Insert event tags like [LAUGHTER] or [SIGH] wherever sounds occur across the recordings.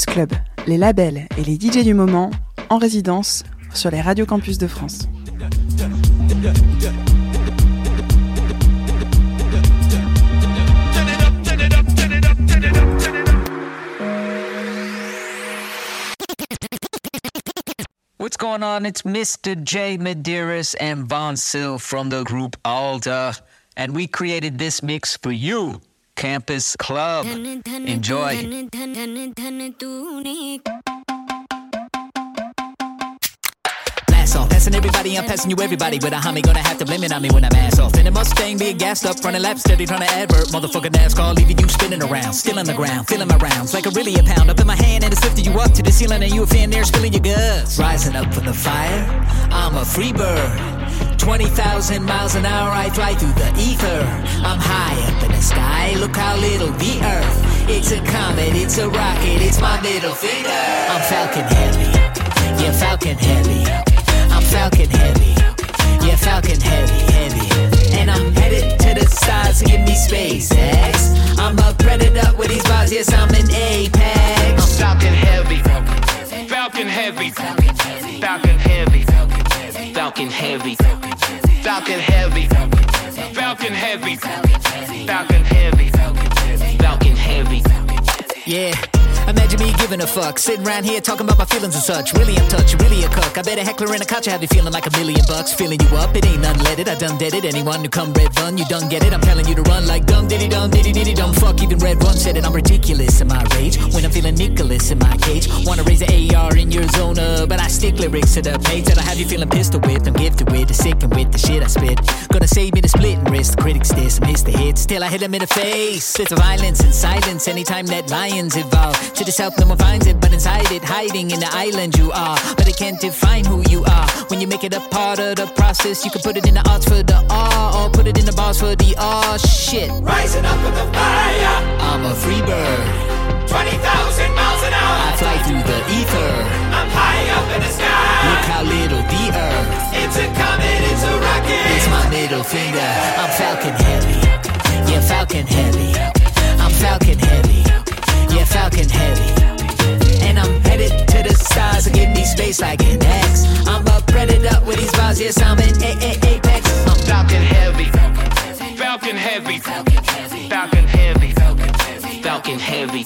Club, les labels et les DJ du moment en résidence sur les radios campus de France. What's going on? It's Mr. J. Medeiros and Von Sil from the group Alda, and we created this mix for you, Campus Club. Enjoy. Blast off, passing everybody, I'm passing you everybody. With a homie gonna have to blame it on me when I'm ass off. In a Mustang, being gassed up, running laps, steady trying to advert. Motherfucker NASCAR, leaving you spinning around. Still on the ground, feeling my rounds. Like a really a pound up in my hand, and it's lifting you up to the ceiling, and you a fan there spilling your guts. Rising up from the fire, I'm a free bird. 20,000 miles an hour, I fly through the ether. I'm high up in the sky, look how little the earth. It's a comet, it's a rocket, it's my middle finger. I'm Falcon Heavy, yeah, Falcon Heavy. I'm Falcon Heavy, yeah, Falcon Heavy, heavy. And I'm headed to the stars to give me SpaceX. I'm a predator with these bars, yes, I'm an apex. I'm Falcon Heavy. Falcon Heavy. Falcon Heavy. Falcon Heavy. Falcon Heavy. Falcon Heavy. Falcon Heavy. Falcon Heavy. Falcon heavy. Falcon heavy. Yeah. Imagine me giving a fuck, sitting around here talking about my feelings and such. Really, I'm touched, really a cook. I bet a heckler in a couch have you feeling like a million bucks. Feeling you up, it ain't unleaded. I done did it. Anyone who come red run, you done get it. I'm telling you to run like dumb diddy dum diddy diddy dum fuck. Even red run said it. I'm ridiculous in my rage when I'm feeling Nicholas in my cage. Wanna raise an AR in your zona, but I stick lyrics to the page that I have you feeling pistol whipped. I'm gifted with the sick and with the shit I spit. Gonna save me the splitting wrist. The critics diss, miss the hits. Till I hit them in the face. It's violence and silence anytime that lions evolve. To the south, no one finds it, but inside it, hiding in the island you are. But it can't define who you are. When you make it a part of the process, you can put it in the arts for the R, or put it in the bars for the R. Shit. Rising up in the fire. I'm a free bird. 20,000 miles an hour. I fly through the ether. I'm high up in the sky. Look how little the earth. It's a comet, it's a rocket. It's my middle finger. I'm Falcon Heavy. Yeah, Falcon Heavy. I'm Falcon Heavy. Yeah, Falcon Heavy. And I'm headed to the stars to give me space like an X. I'm a predator with these bars, yes, I'm an apex. I'm Falcon Heavy. Falcon Heavy. Falcon Heavy. Falcon Heavy.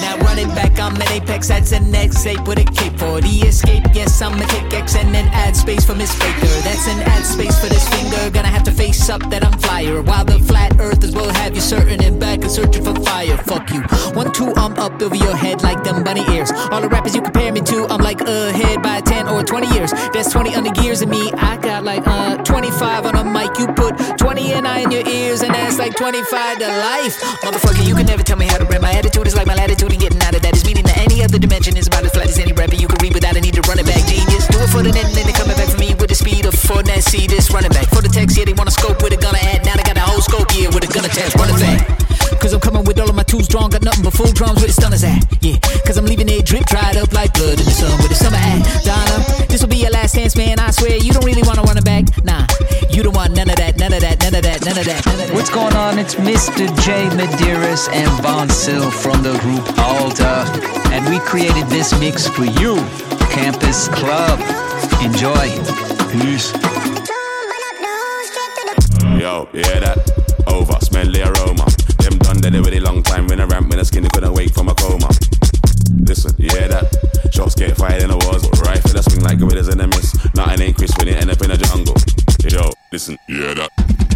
Now run it back, I'm an apex, that's an X8 with a cape for the escape. Yes, I'ma take X and then add space for Miss Faker. That's an add space for this finger. Gonna have to face up that I'm flyer. While the flat earthers will have you certain and back and searching for fire. Fuck you. One, two, I'm up over your head like them bunny ears. All the rappers you compare me to, I'm like ahead by 10 or 20 years. There's 20 under gears of me. I got like uh 25 on a mic. You put 20 and I in your ears, and that's like 25 to life. Motherfucker, you can never tell me how to rap. My attitude is like my latitude, and getting out of that is meaning that any other dimension is about as flat as any rapper you can read without a need to run it back. Genius, do it for the net, and then they coming back for me with the speed of Fournette. See this running back for the text, yeah, they wanna scope with a gunner at. Now they got a whole scope here with a gunner test, running back. Cause I'm coming with all of my tools drawn, got nothing but full drums with the stunners at. Yeah, cause I'm leaving it drip dried up like blood in the sun with the summer at. Donna, this will be your last chance, man. I swear you don't really wanna run it back. Nah, you don't want none of that, none of that, none of that, none of that. What's going on? It's Mr. J. Medeiros and 20syl from the group ALLTTA, and we created this mix for you, Campus Club. Enjoy. Peace. Yo, hear that? Over, smell the aroma. Them done dead already long time when I ramp when the skinny couldn't wake from a coma. Listen, hear that? Shots get fired in the wars, rifle that swing like gorillas in the mist. Nothing ain't crisp when it end up in the jungle. Yo, listen, hear that?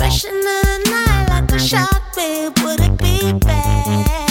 Rushing the night like a shark, babe, would it be bad?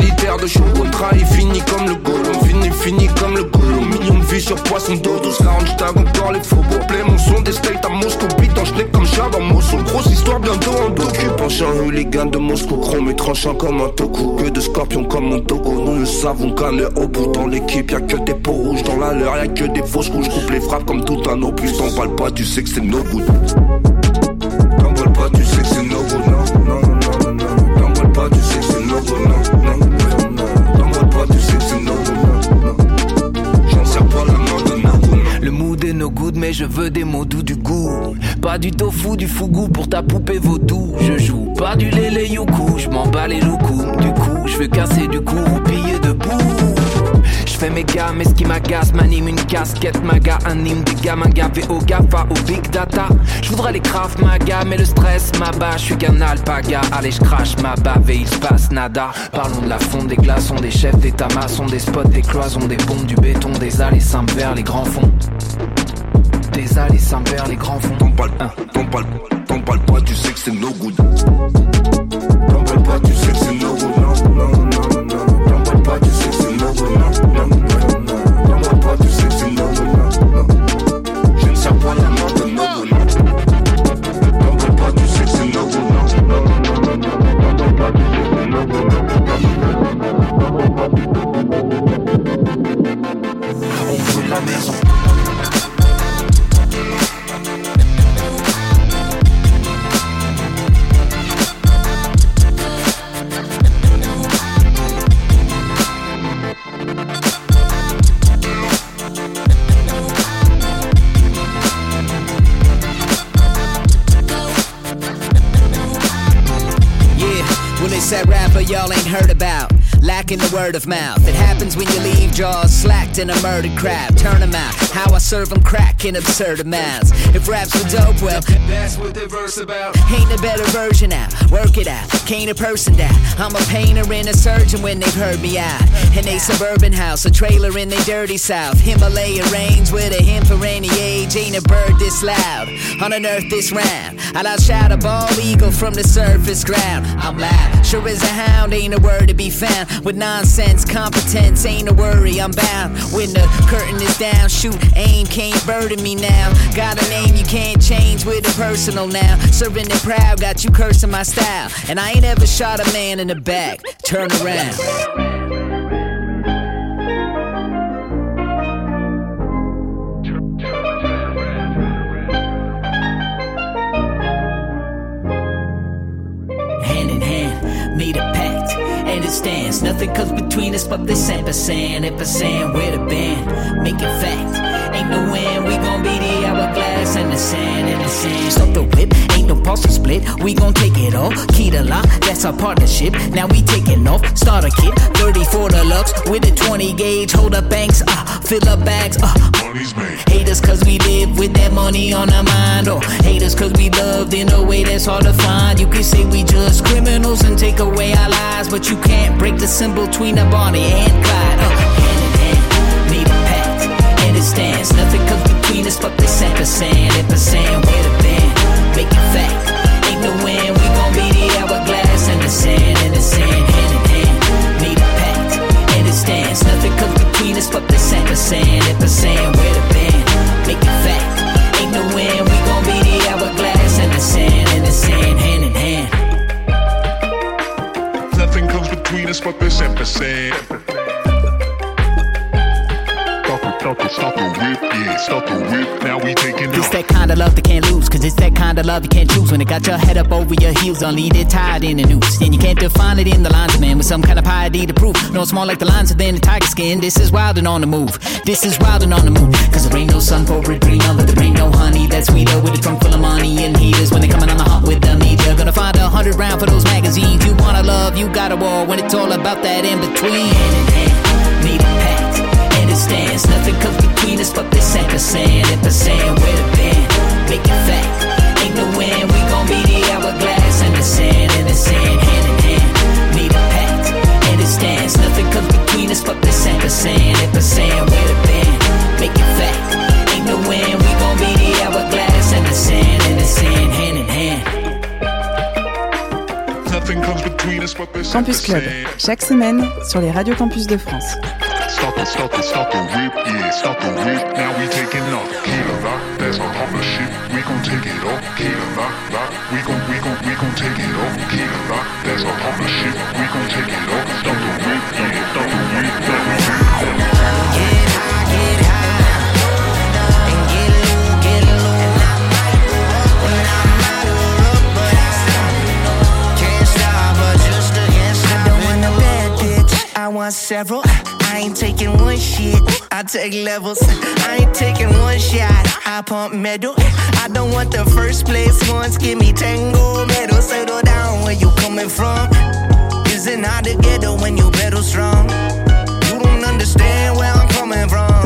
Militaire de shogun Trahi fini comme le golem Fini fini comme le golem Million de vues sur poisson d'eau 12 je tag encore les faux Play mon son des steaks à Moscou Beat en comme chat dans Moscou. Grosse histoire bientôt en docu Penchant hooligan de Moscou Chrome et tranchant comme un toku. Que de scorpions comme mon togo Nous le savons qu'un au bout Dans l'équipe y'a que des peaux rouges Dans la leur y'a que des fausses couches Coupe les frappes comme tout un opus T'en parles pas tu sais que c'est no good. T'en pas tu sais que c'est no good Non, non, non, non, non T'en pas tu sais que c'est no good non, Le mood est no good mais je veux des mots doux du goût Pas du tofu, du fougou pour ta poupée vaudou Je joue pas du lélé youkou, je m'en bats les loucous Du coup, je veux casser du cou, piller debout fais mes gars, mais ce qui m'agace m'anime une casquette maga, anime des gamins gavés au GAFA, au big data. Je voudrais les craft maga, mais le stress m'abat. Je suis qu'un alpaga, allez je crache ma bave et il se passe nada. Parlons de la fonte des glaçons, des chefs d'état maçons, des spots, des cloisons, des bombes, du béton, des allées vers les grands fonds. Des allées simples vers les grands fonds. T'en parles, t'en parles, t'en parles pas, tu sais que c'est no good. T'en parles pas, tu sais que c'est no good. Y'all ain't heard about. Lacking the word of mouth. It happens when you leave jaws slacked in a murdered crowd. Turn them out. How I serve them crack in absurd amounts. If raps were dope, well, that's what the verse about. Ain't a better version out. Work it out. Can't a person down. I'm a painter and a surgeon when they've heard me out. In a suburban house, a trailer in the dirty south. Himalaya range with a him for any age. Ain't a bird this loud. On an earth this round. I'll outshout a eagle from the surface ground. I'm loud. Sure as a hound, ain't a word to be found. With nonsense, competence, ain't a worry, I'm bound. When the curtain is down, shoot, aim, can't burden me now. Got a name you can't change with a personal now. Serving it proud, got you cursing my style. And I ain't ever shot a man in the back. Turn around. Nothing comes between us but this ampersand. Ampersand, we're the band. Make it fact. Ain't no win, we gon' be the hourglass and the sand and the sand. Stop the whip, ain't no pulse to split. We gon' take it all. Key to lock, that's our partnership. Now we taking off. Start a kit, 34 deluxe with a 20 gauge. Hold up banks, uh, fill up bags, uh. Money's made. Hate us cause we live with that money on our mind. Or hate us cause we loved in a way that's hard to find. You can say we just criminals and take away our lives, but you can't break the symbol between a Bonnie and Clyde. Uh, it stands. Nothing comes between us but this ampersand, ampersand, we're the band. Make it fact, ain't no win, we gon' be the hourglass and the sand, and the sand, hand in hand, made a pact, and it stands. Nothing comes between us but this ampersand, ampersand, we're the band. Make it fact, ain't no win, we gon' be the hourglass and the sand, and the sand, hand in hand Nothing comes between us but this empathy. The whip, yeah, the whip. Now we taking It's that kind of love that can't lose, cause it's that kind of love you can't choose. When it got your head up over your heels, only it tied in the noose. And you can't define it in the lines, of man, with some kind of piety to prove. No, it's more like the lines within the tiger skin. This is wild and on the move. This is wild and on the move. Cause there ain't no sun for a dreamer, but there ain't no honey that's sweeter with a trunk full of money and heaters. When they coming on the hot with the media, gonna find a hundred round for those magazines. You wanna love, you got a war when it's all about that in between. Nothing comes between us but this the sand where make it. Ain't no win, we gon' be the and the and the sand hand in hand. And. Nothing comes. If the the band, make it the. Campus Club, chaque semaine sur les radios campus de France. Stop it, stop it, stop the whip, yeah, stop the whip. Now we taking off. Kilo lock, that's our proper shit. We gon' take it off. Kilo lock, lock. We gon' we gon' we gon' take it off. Kilo lock, that's our proper shit. We gon' take it off. Stop the whip, yeah, stop the whip. Now we take it off. Get high, get high, and get low, get low. And I might up when I'm out but I can't stop, but just stop. I don't want a bad bitch, I want several. I ain't taking one shit, I take levels. I ain't taking one shot, I pump metal. I don't want the first place ones, give me tango medal. Settle down where you coming from. Isn't hard to get her when you pedal strong. You don't understand where I'm coming from.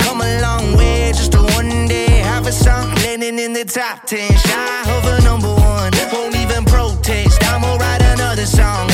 Come a long way just to one day have a song landing in the top ten. Shy a number one, won't even protest. I'ma write another song.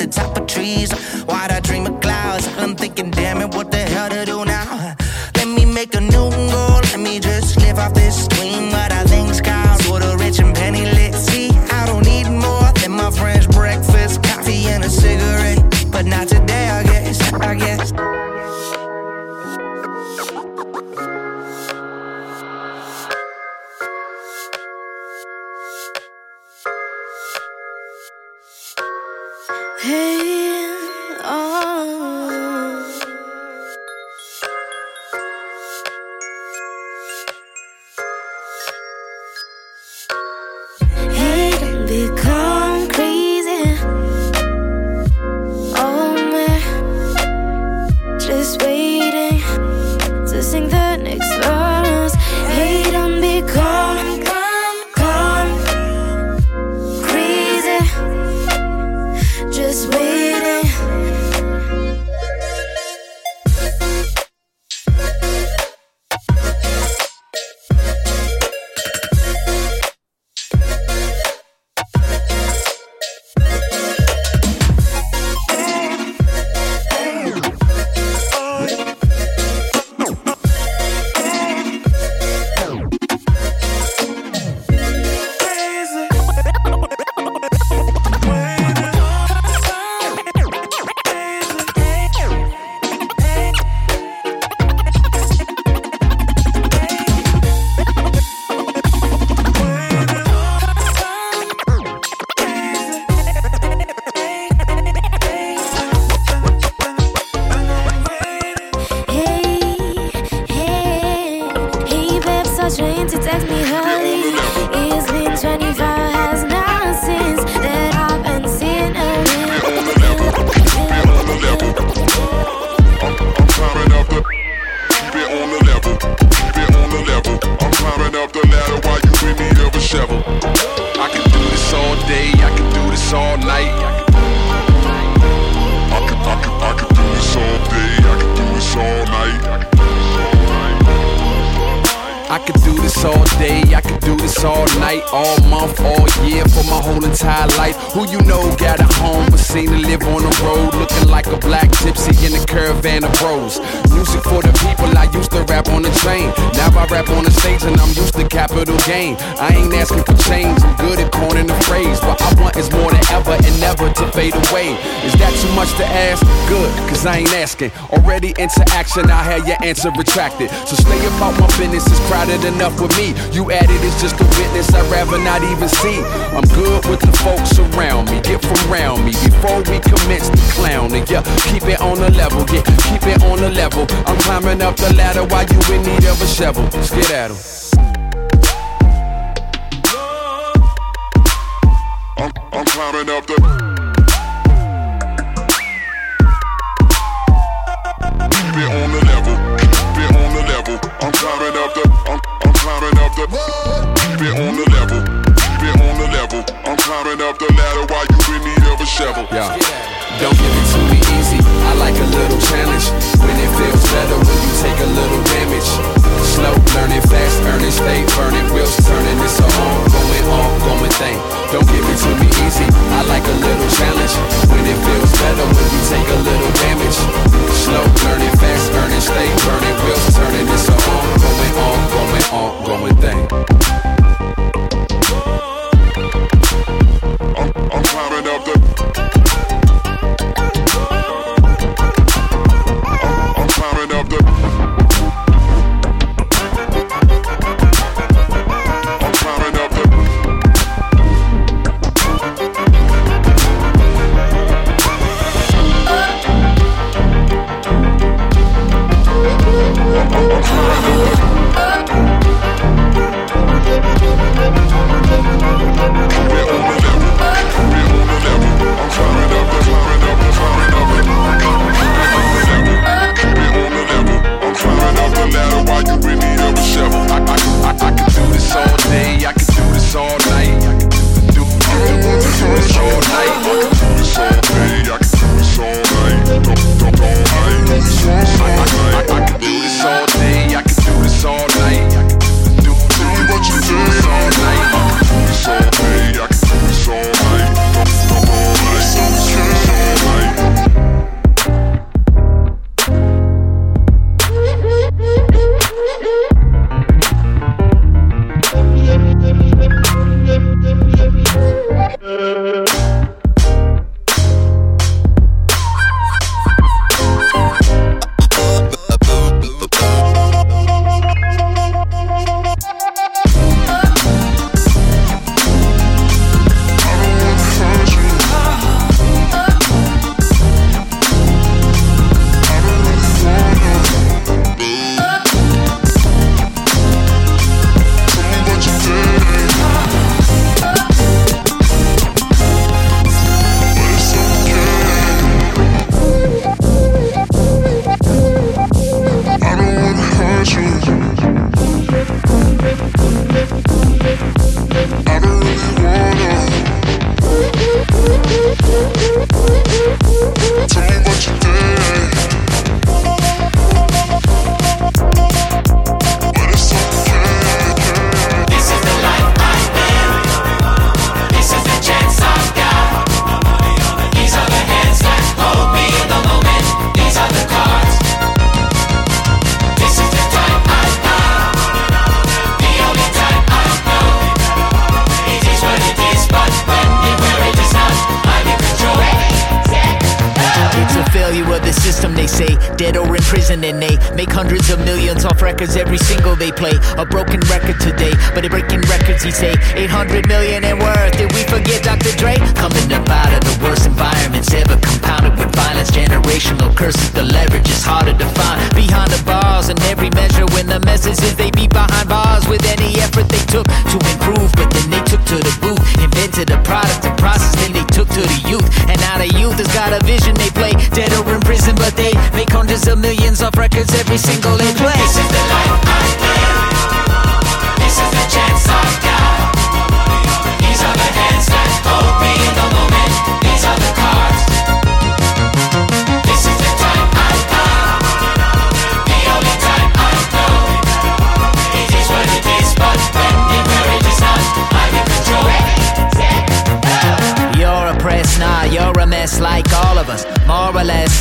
The top of trees. Why'd I dream of clouds? I'm thinking, damn it, what the hell to do now? Let me make a new Hey, ladder while you in need of a shovel. I can do this all day, I can do this all night. I can, I can, I can do this all day. I can do this all night. I could do this all day, I could do this all night, all month, all year, for my whole entire life. Who you know got a home, but seen to live on the road, looking like a black gypsy in a caravan of bros. Music for the people, I used to rap on the train. Now I rap on the stage and I'm used to capital gain. I ain't asking for change, I'm good at coining the phrase. What I want is more than ever and never to fade away. Is that too much to ask? Good, cause I ain't asking. Already into action, I had your answer retracted. So stay about my business, it's crowded enough with me. You added it's just a witness, I'd rather not even see. I'm good with the folks around me, get from around me before we commence the clowning. Yeah, keep it on the level, yeah, keep it on the level. I'm climbing up the ladder while you in need of a shovel. Let's get at 'em. I'm, I'm climbing up the. Keep it on the level level. I'm climbing up the, I'm, I'm climbing up the. Keep it on the level. Keep it on the level. I'm climbing up the ladder while you in need of a shovel. Yeah. Don't give it to me easy. I like a little challenge. When it feels better when you take a little damage. Slow, learning fast, earning, stay burning, wheels turning. It's a ongoing, ongoing thing. Don't give it to me easy. I like a little challenge. When it feels better when you take a little damage. Slow, learning fast, earning, stay burning, wheels turning. It's a ongoing, ongoing, ongoing thing.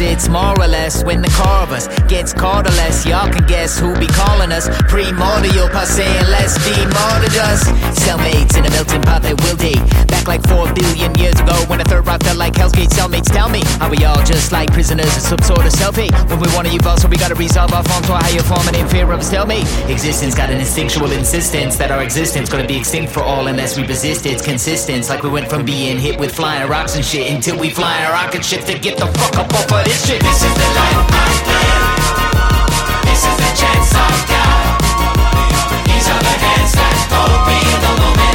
It's more or less, when the core of us gets caught or less. Y'all can guess who be calling us primordial by saying let's be just cellmates in a melting pot that will date. Back like four billion years ago when the third rock felt like Hell's Gate cellmates. Tell me, are we all just like prisoners of some sort of self-hate? When we want to evolve, so we gotta resolve our forms to a higher form and in fear of us. Tell me, Existence got an instinctual insistence that our existence gonna be extinct for all unless we resist its consistence. Like we went from being hit with flying rocks and shit until we fly a rocket ship to get the fuck up off of this shit. This is the. This is the chance I've got. These are the hands that hold me the moment.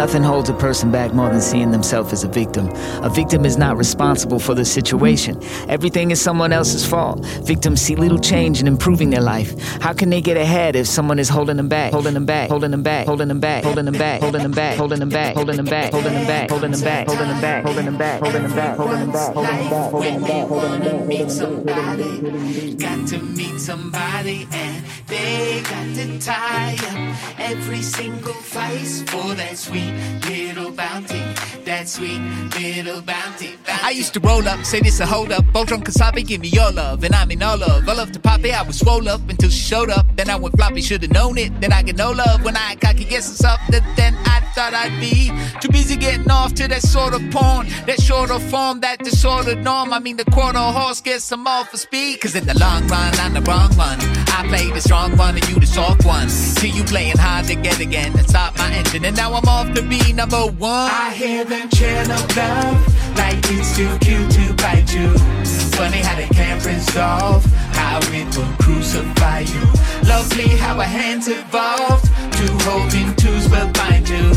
Nothing holds a person back more than seeing themselves as a victim. A victim is not responsible for the situation. Everything is someone else's fault. Victims see little change in improving their life. How can they get ahead if someone is holding them back, holding them back, holding them back, holding them back, holding them back, holding them back, holding them back, holding them back, holding them back, holding them back, holding them back, holding them back, holding them back, holding them back, holding them back, holding them back, holding them back, meet somebody, got to meet somebody, and they got to tie up every single vice for that sweet little bounty, that sweet little bounty. I used to roll up, say this a hold up, both drunk Kasabi, give me your love, and I mean all love. I love to pop it, I was swole up until she showed up. Then I went floppy, should've known it. Then I get no love when I cocky, guess it's up. Then thought I'd be too busy getting off to that sort of porn, that shorter form, that disordered norm. I mean the quarter horse gets some off for speed, cause in the long run I'm the wrong one. I play the strong one and you the soft one. See you playing hard to get again and stop my engine, and now I'm off to be number one. I hear them chant of love, like it's too cute to bite you. Funny how they can't resolve how it will crucify you. Lovely how our hands evolved to holding twos will bind you.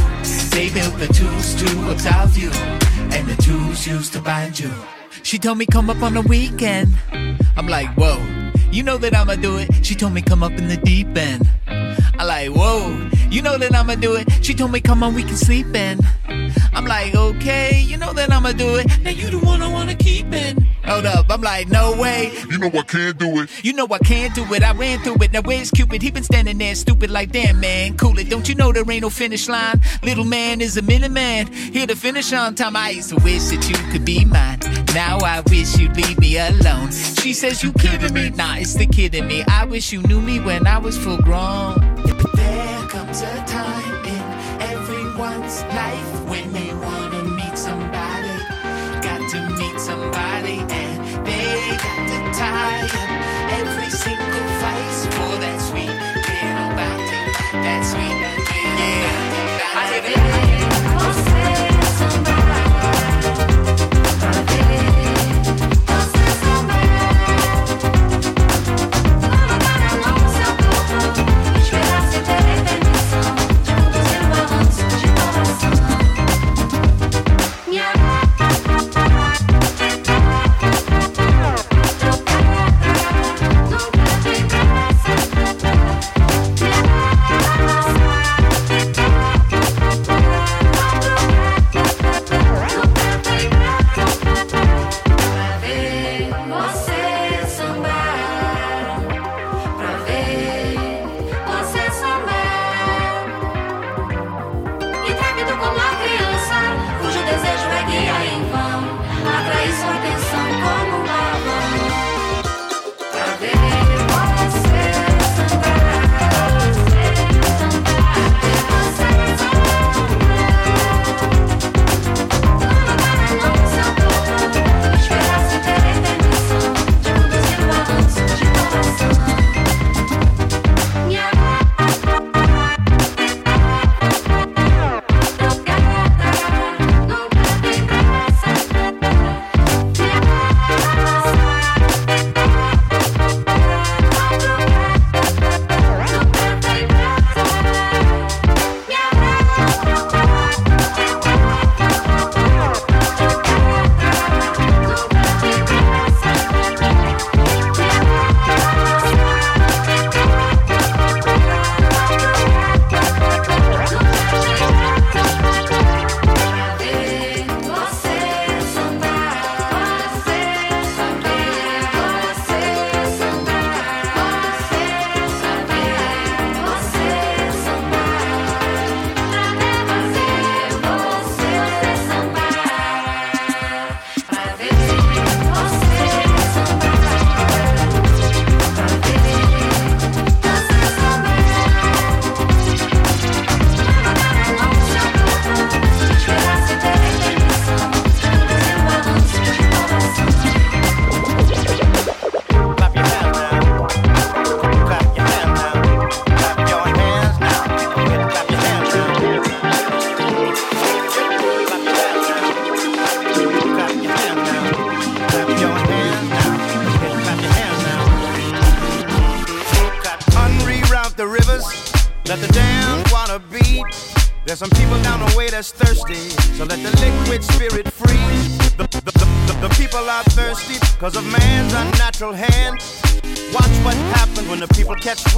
They built the tools to absolve you, and the tools used to bind you. She told me come up on the weekend. I'm like, whoa, you know that I'ma do it. She told me come up in the deep end. I like, whoa, you know that I'ma do it. She told me come on, we can sleep in. I'm like, okay, you know that I'ma do it. Now you the one I wanna keep in. Hold up, I'm like, no way. You know I can't do it. You know I can't do it. I ran through it. Now where's Cupid? He been standing there stupid like damn man. Cool it. Don't you know there ain't no finish line? Little man is a minute man. Here to finish on time. I used to wish that you could be mine. Now I wish you'd leave me alone. She says you kidding me. Nah, it's the kid in me. I wish you knew me when I was full grown. There comes a time in everyone's life somebody and they got to tie up every single vice for oh, that sweet little bounty. That sweet little yeah. I live it.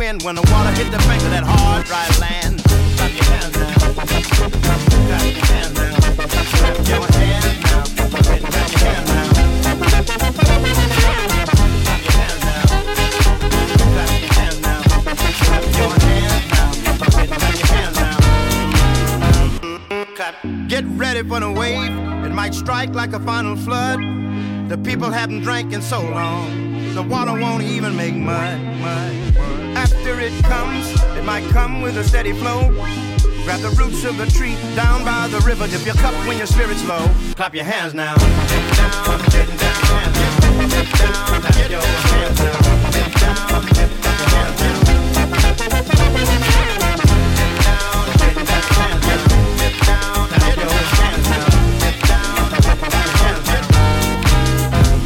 Wind, when the water hit the bank of that hard, dry land. Clap your hands now. Clap your hands now. Clap your hands now. Clap your hands now. Get ready for the wave. It might strike like a final flood. The people haven't drank in so long. The water won't even make mud, mud. It comes, it might come with a steady flow. Grab the roots of the tree down by the river. Dip your cup when your spirit's low. Clap your hands now. Dip down, down, down. Your hands now. Down, down, dip.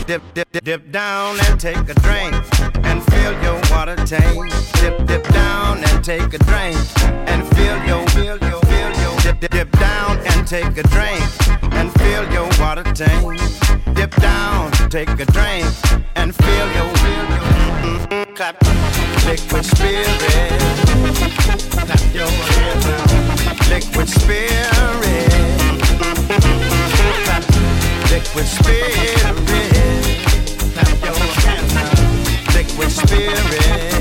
Dip, dip, dip, dip down and take a take a drink and fill your, fill your, fill your. Dip, dip, dip down and take a drink and fill your water tank. Dip down, take a drink and fill your, fill your. Mm-mm, clap, liquid spirit. Clap your hands now. Liquid spirit. Clap, liquid spirit. Clap your hands now. Liquid spirit.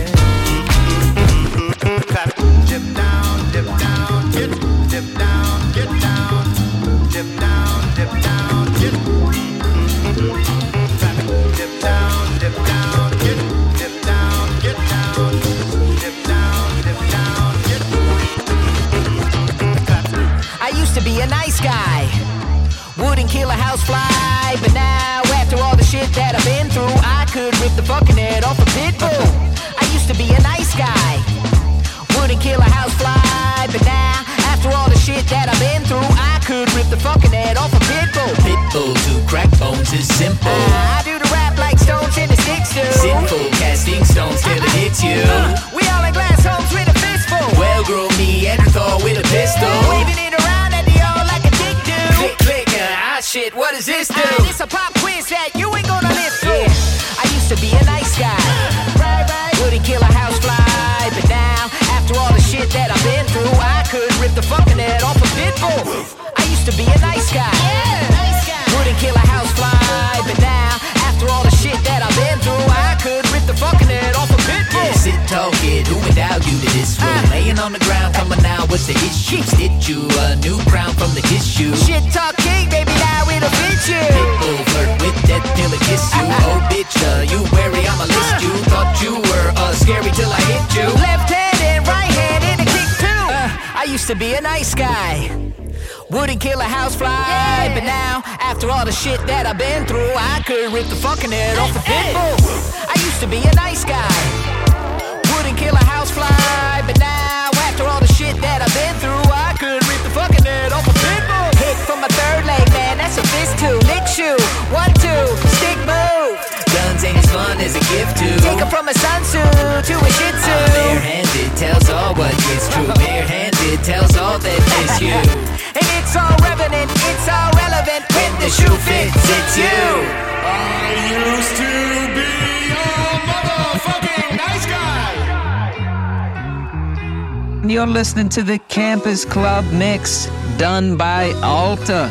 Be a nice guy. Wouldn't kill a housefly, but now after all the shit that I've been through, I could rip the fucking head off a pit bull. I used to be a nice guy. Wouldn't kill a housefly, but now after all the shit that I've been through, I could rip the fucking head off a pit bull. Pit bull to crack bones is simple. I do the rap like stones in the sticks do. Sinful casting stones till it hits you. Uh, we all in glass homes with a fistful. Well, grow Neanderthal with a pistol. Waving it Click, click, uh, ah shit, what does this do? Ah, this a pop quiz that you ain't gonna live through. I used to be a nice guy. Right, right. Wouldn't kill a housefly, but now after all the shit that I've been through, I could rip the fucking head off a pit bull. I used to be a nice guy. Wouldn't what's the issue? Stitch you a new crown from the tissue. Shit talk king, baby, now it'll fit you. Pitbull flirt with death till it kiss you. Oh, bitch, uh, you wary, I'ma list you. Thought you were uh, scary till I hit you. Left hand and right hand in a kick too. Uh, I used to be a nice guy. Wouldn't kill a housefly, but now after all the shit that I've been through, I could rip the fucking head off a pit bull. I used to be a nice guy. Wouldn't kill a housefly, one stick move. Guns ain't as fun as a gift to. Take her from a sun tzu to a shih tzu. I'm barehanded, tells all what is true. Barehanded, tells all that is you. [LAUGHS] And it's all revenant, it's all relevant when the shoe fits, it's you. I used to be a motherfucking nice guy. You're listening to the Campus Club Mix done by ALLTTA.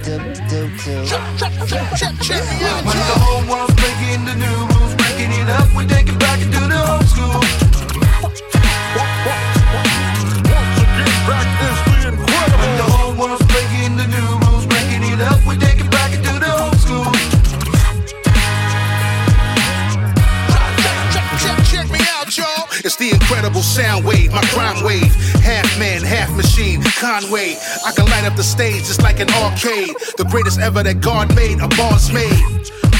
back incredible. Machine, Conway. Listen. When the whole world's breaking the new rules, breaking it up, we take it back into the old school. When the whole world's breaking the new rules, breaking it up, we take it the incredible sound wave, my crime wave. Half man, half machine, Conway. I can light up the stage just like an arcade. The greatest ever that God made, a boss made.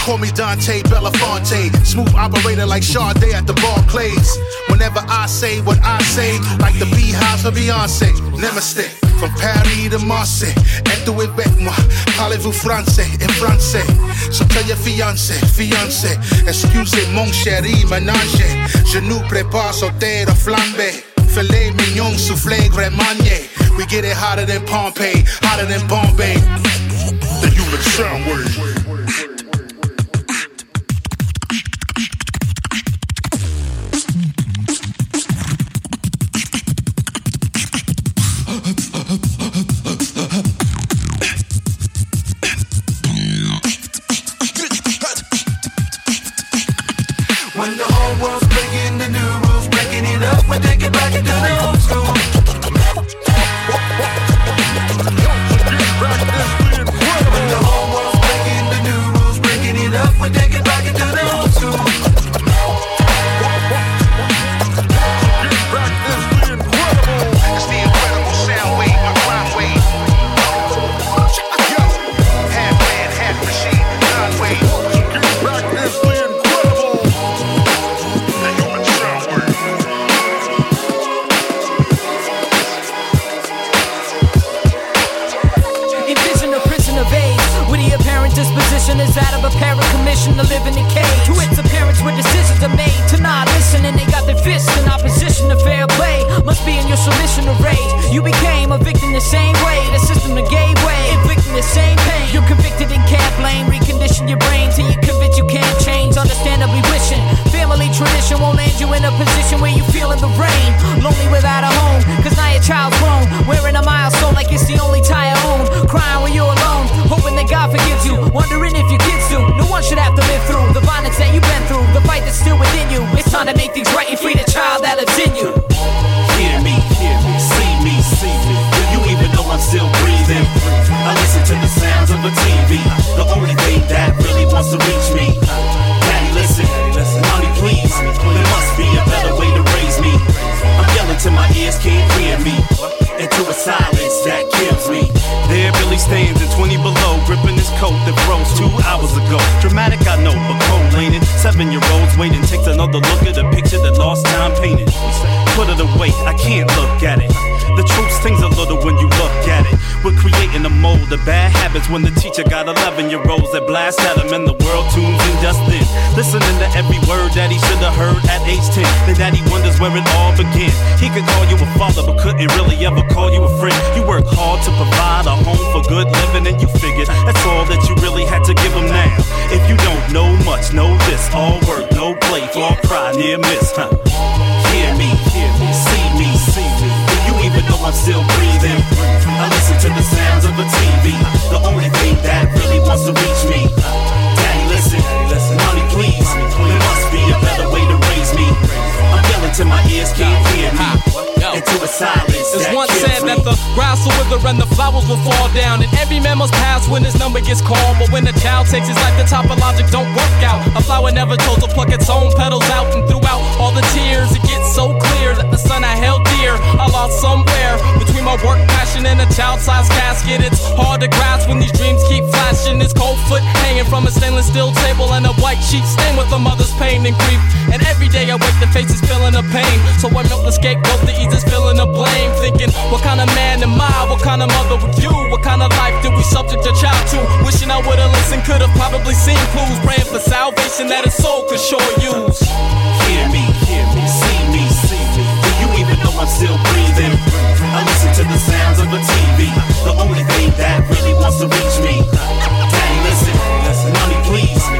Call me Dante Belafonte, smooth operator like Sade at the Barclays. Whenever I say what I say, like the beehives of Beyonce, Namaste. From Paris to Marseille, être avec moi, parlez-vous français et français. So tell your fiancé, fiancé, excusez mon chéri, ménage. Je nous prépare sauter de. Filet mignon, soufflé. We get it hotter than Pompeii, hotter than Bombay. The human sound wave. Couldn't really ever call you a friend. You work hard to provide a home for good living, and you figured that's all that you really had to give them now. If you don't know much, know this all work, no play, fall cry, near miss, huh? Hear me, hear me, see me, see me. Do you even know I'm still breathing? I listen to the sounds of a TV, the only thing that really wants to reach me. Yelling till my ears can't hear me. Into a silence It's once said me. that the grass will wither and the flowers will fall down. And every man must pass when his number gets called. But when a child takes his life, the top of logic don't work out. A flower never chose to pluck its own petals out. And throughout all the tears, it gets so clear that the son I held dear, I lost somewhere. Between my work passion and a child-sized casket, it's hard to grasp when these dreams keep flashing. This cold foot hanging from a stainless steel table and a white sheet stained with a mother's pain and grief. And every day I wake, the face is feeling the pain. So I milk the scapegoat to ease this feeling of blame. Thinking, what kind of man am I? What kind of mother were you? What kind of life did we subject your child to? Wishing I would've listened, could've probably seen clues. Praying for salvation that his soul could sure use. Hear me, hear me, see me, see me. Do you even know I'm still breathing? I listen to the sounds of a TV, the only thing that really wants to reach me. Daddy, listen, mommy, please.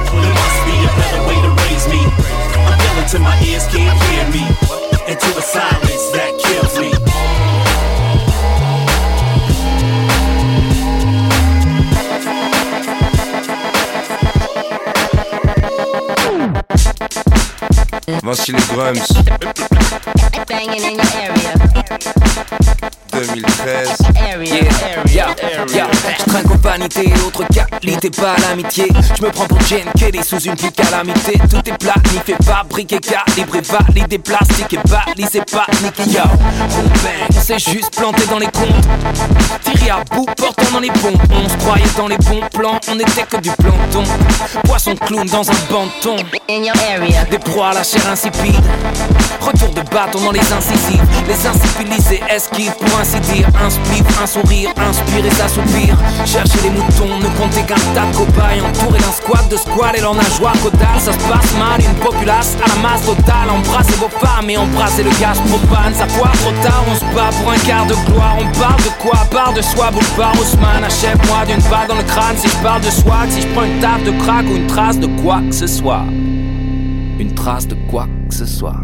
I'm yelling till my ears can't hear me. Into a silence that kills me. Voici les drums Banging in your area. de 2013. Yeah, yeah, yeah. Je trinque aux vanités et autres qualités, pas l'amitié. Je me prends pour Jane Kelly sous une plus calamité. Tout est planifié, fabriqué, calibré, validé, plastique et balisé, paniqué, yo. On c'est juste planté dans les comptes. Tiré à bout, portant dans les pompes. On se croyait dans les bons plans, on était que du plancton. Poisson clown dans un banton. Des proies à la chair insipide. Retour de bâton dans les incisives. Les incivilisés esquivent pour ainsi dire? Un spliff, un sourire, inspire et s'assoupir. Chercher les moutons, ne compter qu'un tas de cobayes. Entouré d'un squat de squad et l'on a joie caudale. Ça se passe mal, une populace à la masse totale. Embrassez vos femmes et embrassez le gaz propane. Ça foire trop tard, on se bat pour un quart de gloire. On parle de quoi? Part de soi, boulevard Haussmann. Achève-moi d'une balle dans le crâne si je parle de swag. Si je prends une table de crack ou une trace de quoi que ce soit. Une trace de quoi que ce soit.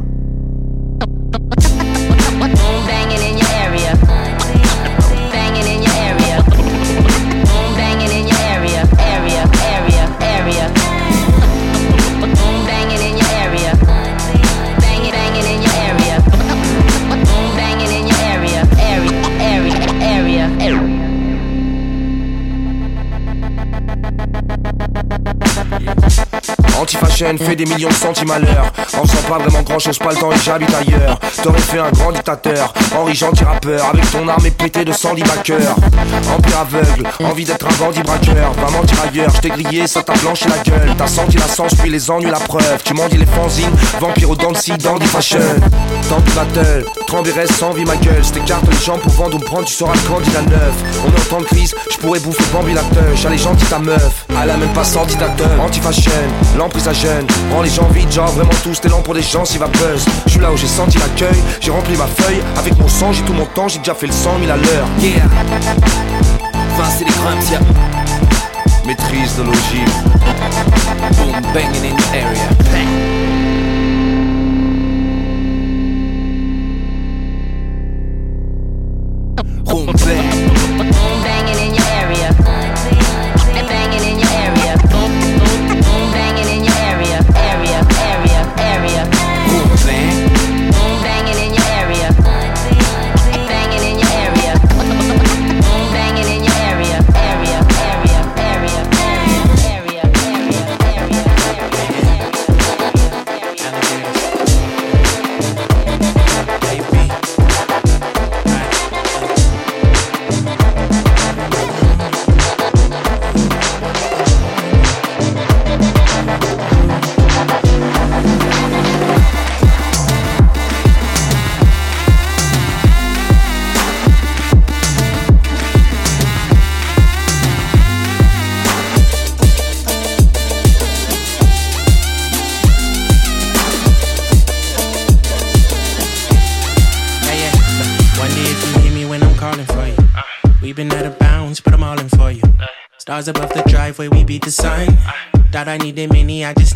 Anti-fashion fait des millions de centimes à l'heure. En faisant pas vraiment grand chose, pas le temps et j'habite ailleurs. T'aurais fait un grand dictateur, Henri gentil rappeur, avec ton arme épétée de sang backers. Empire aveugle, envie d'être un bandit braqueur. Va mentir ailleurs, je grillé, ça t'a blanchi la gueule. T'as senti la sens, puis les ennuis, la preuve. Tu m'en dis les fanzines, vampire au de scie, dandy fashion. Tant pis battle, tremblerais sans vie ma gueule. J't'écarte les gens pour vendre ou prendre, tu seras le candidat neuf. On est en temps de crise, je pourrais bouffer Bambi la teuche. Allez, gentil ta meuf, elle a même pas senti ta teuf. Anti-fashion, l'emprise à jeune, rend les gens vides, genre vraiment tous tes pour des gens si va buzz. Je suis là où j'ai senti l'accueil, j'ai rempli ma feuille. Avec mon sang, j'ai tout mon temps, j'ai déjà fait le 100 000 à l'heure. Yeah. Enfin, c'est les yeah. Maîtrise de l'ogive. Boom, banging in your area. Bang.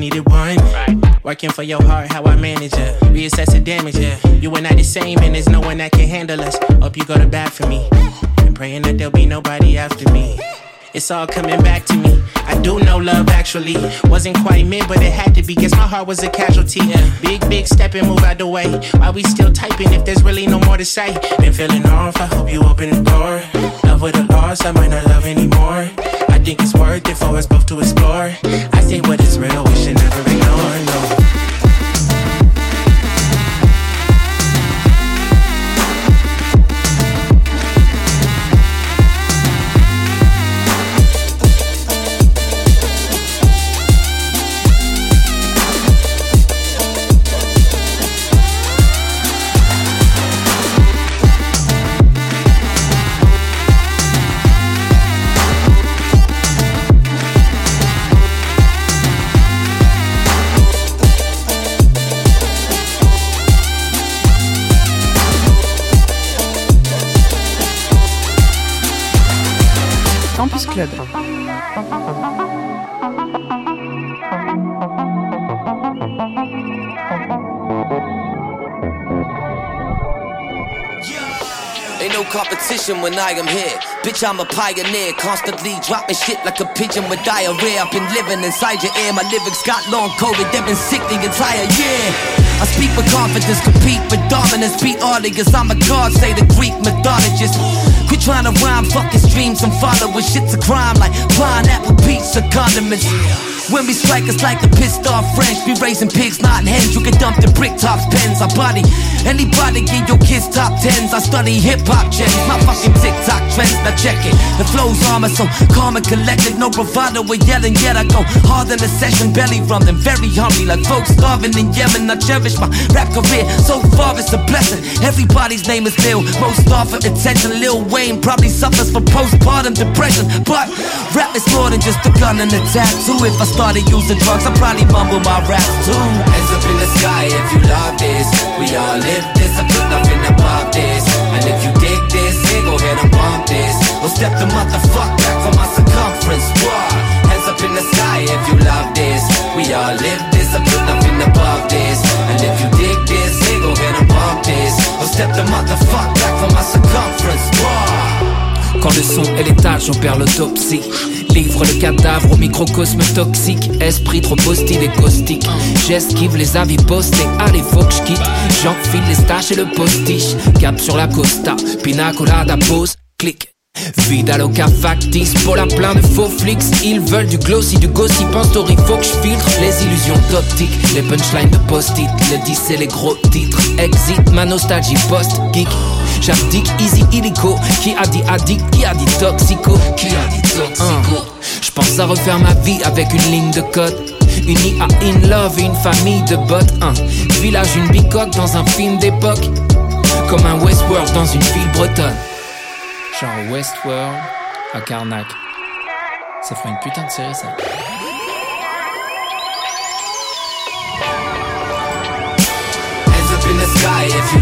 Needed one. Working for your heart, how I manage it. Reassess the damage, yeah. You and I the same, and there's no one that can handle us. Hope you go to bat for me. And praying that there'll be nobody after me. It's all coming back to me. I do know love actually wasn't quite meant, but it had to be. Guess my heart was a casualty. Big, big step and move out the way. Why we still typing if there's really no more to say? Been feeling off, I hope you open the door. Love with a loss, I might not love anymore. I think it's worth it for us both to explore. I say what is real, we should never ignore. No. Club. Ain't no competition when I am here. Bitch, I'm a pioneer. Constantly dropping shit like a pigeon with diarrhea. I've been living inside your ear. My lyrics got long COVID. They've been sick the entire year. I speak with confidence, compete with dominance, beat audience. I'm a god, say the Greek mythologist. Quit trying to rhyme, fucking streams and followers. Shit's a crime like pineapple pizza condiments. When we strike, it's like the pissed off French. Be raising pigs, not hens. You can dump the brick tops, pens. I body anybody, get your kids top tens. I study hip hop gems, not fucking TikTok trends. Now check it. The flow's armor, so calm and collected. No bravado, we're yelling, yet I go hard in the session. Belly rumbling, very hungry, like folks starving in Yemen. I cherish my rap career, so far it's a blessing. Everybody's name is Lil, most off for attention. Lil Wayne probably suffers from postpartum depression, but rap is more than just a gun and a tattoo. If I started using drugs, I'd probably mumble my raps too. Hands up in the sky if you love this. We all live this, I put nothing above this. And if you dig this, hey, go ahead and bump this. Or step the motherfuck back from my circumference. What? Hands up in the sky if you love this. We all live this, I put nothing above this. And if you dig this, hey, go ahead and bump this. Or step the motherfuck back from my circumference. What? Quand le son et tâches, on perd l'autopsie. Livre le cadavre au microcosme toxique. Esprit trop hostile et caustique. J'esquive les avis postés. Allez, faut que je quitte. J'enfile les staches et le postiche. Cap sur la costa. Pina colada, pause, clic. Vida loca factice, pour la plein de faux flicks Ils veulent du glossy, du gossip en story Faut que je filtre les illusions d'optique Les punchlines de post-it, le 10 et les gros titres Exit, ma nostalgie post-geek J'abdique, easy, illico. Qui a dit addict, qui a dit toxico? Qui a dit toxico? Je pense à refaire ma vie avec une ligne de code. Unis à in love et une famille de bottes. Un village, une bicoque dans un film d'époque. Comme un Westworld dans une ville bretonne. Genre Westworld à Karnak. Ça ferait une putain de série ça. Hands up in the sky if you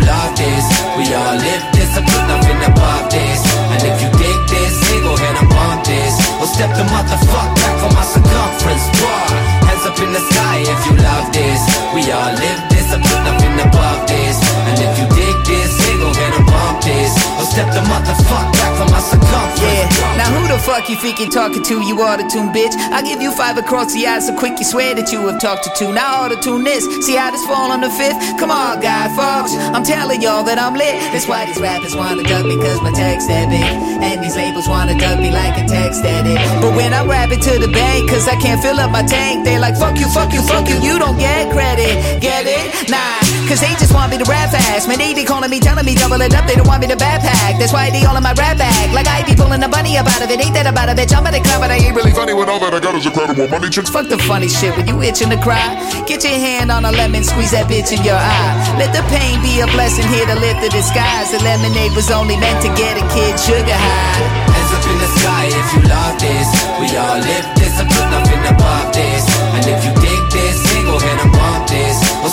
you think you're talking to, you auto-tune bitch? I give you five across the eyes so quick you swear that you have talked to two. Now auto-tune this, see how this fall on the fifth? Come on, guy, folks, I'm telling y'all that I'm lit. That's why these rappers wanna duck me cause my text that big. And these labels wanna duck me like a text edit. But when I rap it to the bank, cause I can't fill up my tank, they like, fuck you, fuck you, fuck you, you don't get credit. Get it? Nah, cause they just want me to rap fast. Man, they be calling me, telling me double it up, they don't want me to backpack. That's why they all in my rap bag. Like I be pulling a bunny up out of it, ain't that about a bitch? I'm at the club, but I ain't really Funny when all that I got is a credit incredible money chicks. Fuck the funny shit when you itching to cry. Get your hand on a lemon, squeeze that bitch in your eye. Let the pain be a blessing here to lift the disguise. The lemonade was only meant to get a kid sugar high. Up in the sky if you love this. We all live this, I put nothing above this. And if you dig this, hey, go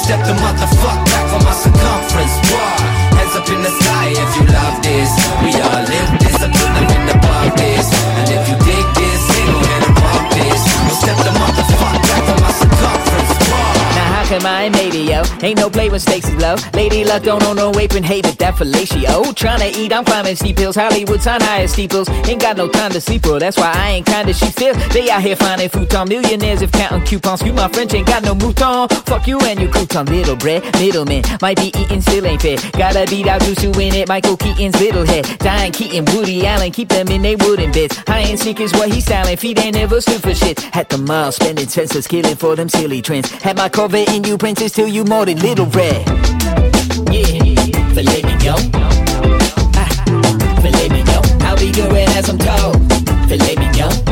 step the motherfuck back from my circumference. What? Hands up in the sky if you love this. We all live this, I put nothing above this. And if you dig this, ahead and bump this. Or step the motherfuck Made it, yo? Ain't no play when stakes is low. Lady luck don't own no apron, hated that fellatio. Tryna eat, I'm climbing steep hills. Hollywood's on higher steeples. Ain't got no time to sleep, bro. That's why I ain't kinda she still. They out here finding futon millionaires if counting coupons. You my French ain't got no mouton. Fuck you and your crouton, little bread. Middleman might be eating, still ain't fair. Gotta beat out Juice in it. Michael Keaton's little head. Diane Keaton, Woody Allen, keep them in they wooden beds. High end sneakers, what he styling. Feet ain't never for shit. At the mall, spending senseless, killing for them silly trends. Had my Corvette in you, princess, till you more than little red. Yeah, filet mignon. Ah, filet mignon. I'll be doing as I'm told. Filet mignon.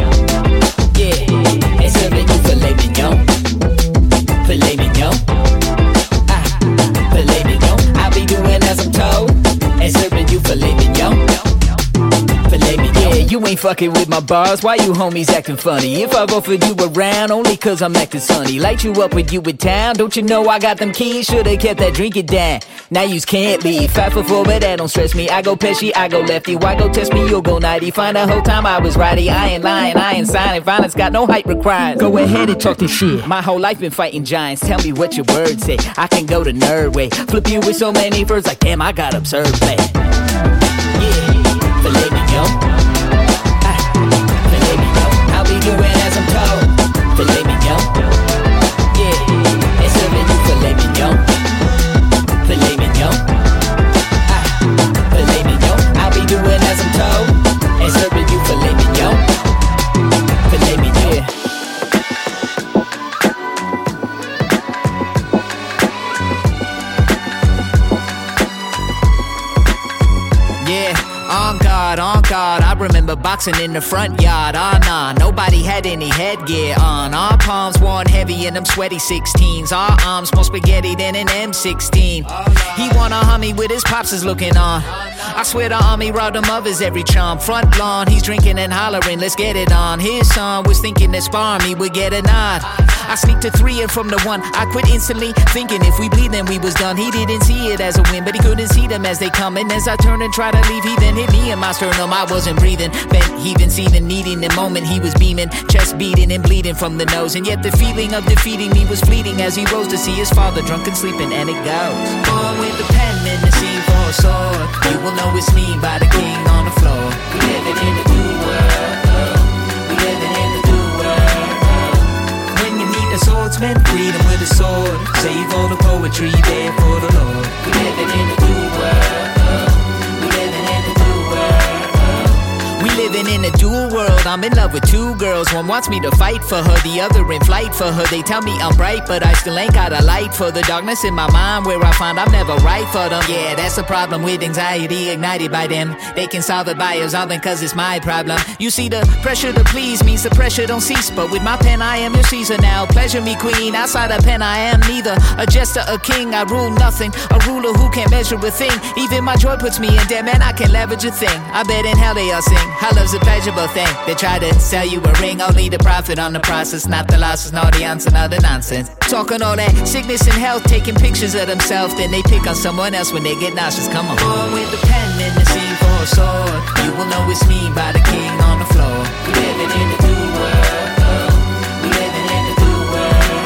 You ain't fucking with my bars. Why you homies acting funny? If I've offered you around, only cause I'm acting sunny. Light you up with you in town. Don't you know I got them keys? Should've kept that drinking down. Now yous can't leave. Five for four, but that don't stress me. I go pesky, I go lefty. Why go test me? You'll go nighty. Find the whole time I was righty. I ain't lying, I ain't signing. Violence got no hype required. Go ahead and talk this shit. My whole life been fighting giants. Tell me what your words say. I can go the nerd way. Flip you with so many verbs like damn, I got absurd play. Yeah, filet mignon. Remember boxing in the front yard. Ah, nah, nobody had any headgear on. Our palms worn heavy in them sweaty 16s. Our arms more spaghetti than an M16. He wanna hummy with his pops is looking on. I swear the army robbed him of his every charm. Front lawn, he's drinking and hollering, let's get it on. His son was thinking that spar me would get a nod. I sneaked to three and from the one, I quit instantly, thinking if we bleed, then we was done. He didn't see it as a win, but he couldn't see them as they come. And as I turned and tried to leave, he then hit me in my sternum. I wasn't breathing, bent, heaving, seething, needing the need in the moment he was beaming, chest beating and bleeding from the nose. And yet the feeling of defeating me was fleeting as he rose to see his father drunk and sleeping. And it goes on with the pen and the scene for a sword. You will know it's me by the king on the floor. Living in the world. We living in the world. Oh. Oh. When you a swordsman, with a sword. Save all the poetry there for the Lord. We living in the new world. Living in a dual world. I'm in love with two girls. One wants me to fight for her, the other in flight for her. They tell me I'm bright, but I still ain't got a light for the darkness in my mind where I find I'm never right for them. Yeah, that's the problem with anxiety ignited by them. They can solve it by absolving cause it's my problem. You see, the pressure to please means the pressure don't cease. But with my pen, I am your Caesar now. Pleasure me, queen. Outside a pen, I am neither. A jester, a king, I rule nothing. A ruler who can't measure a thing. Even my joy puts me in debt, man. I can leverage a thing. I bet in hell they all sing. How love's a pleasurable thing. They try to sell you a ring, only the profit on the process, not the losses, no the answer, no the nonsense. Talking all that sickness and health, taking pictures of themselves, then they pick on someone else when they get nauseous. Come on. Born with the pen in the scene for a sword. You will know it's me by the king on the floor. We living in the new world. We living in the new world.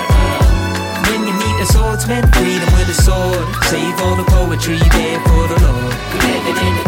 When you meet a swordsman, freedom with a sword. Save all the poetry there for the Lord. We living in the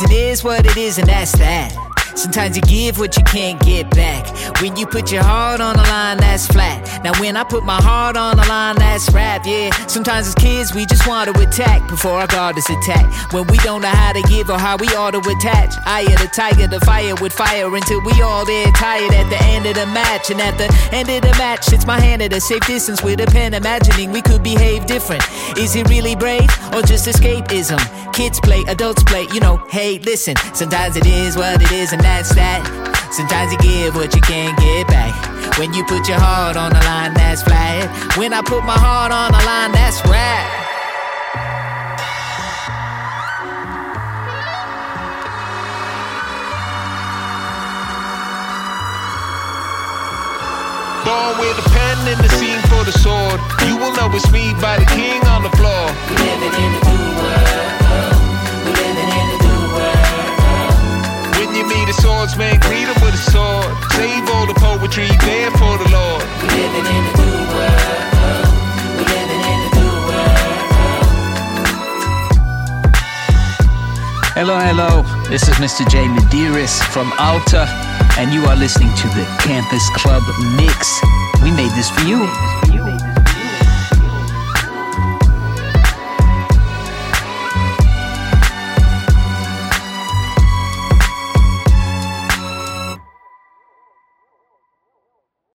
Sometimes it is what it is, and that's that. Sometimes you give what you can't get back. When you put your heart on the line, that's flat. Now when I put my heart on the line, that's rap, yeah. Sometimes as kids, we just want to attack before our guard is attacked. When we don't know how to give or how we ought to attach. I the tiger, the fire with fire until we all there tired at the end of the match. And at the end of the match, it's my hand at a safe distance with a pen, imagining we could behave different. Is it really brave or just escapism? Kids play, adults play, you know, hey, listen. Sometimes it is what it is, and that's that. Sometimes you give what you can't get back. When you put your heart on the line, that's flat. When I put my heart on the line, that's rap. Born with a pen in the scene for the sword. You will know it's me by the king on the floor. Living in the new world. When you meet a swordsman, greet him with a sword. Save all the poetry there for the Lord. We living in the new world. We living in the new world. Hello, hello. This is Mr. J Medeiros from ALLTTA, and you are listening to the Campus Club Mix. We made this for you.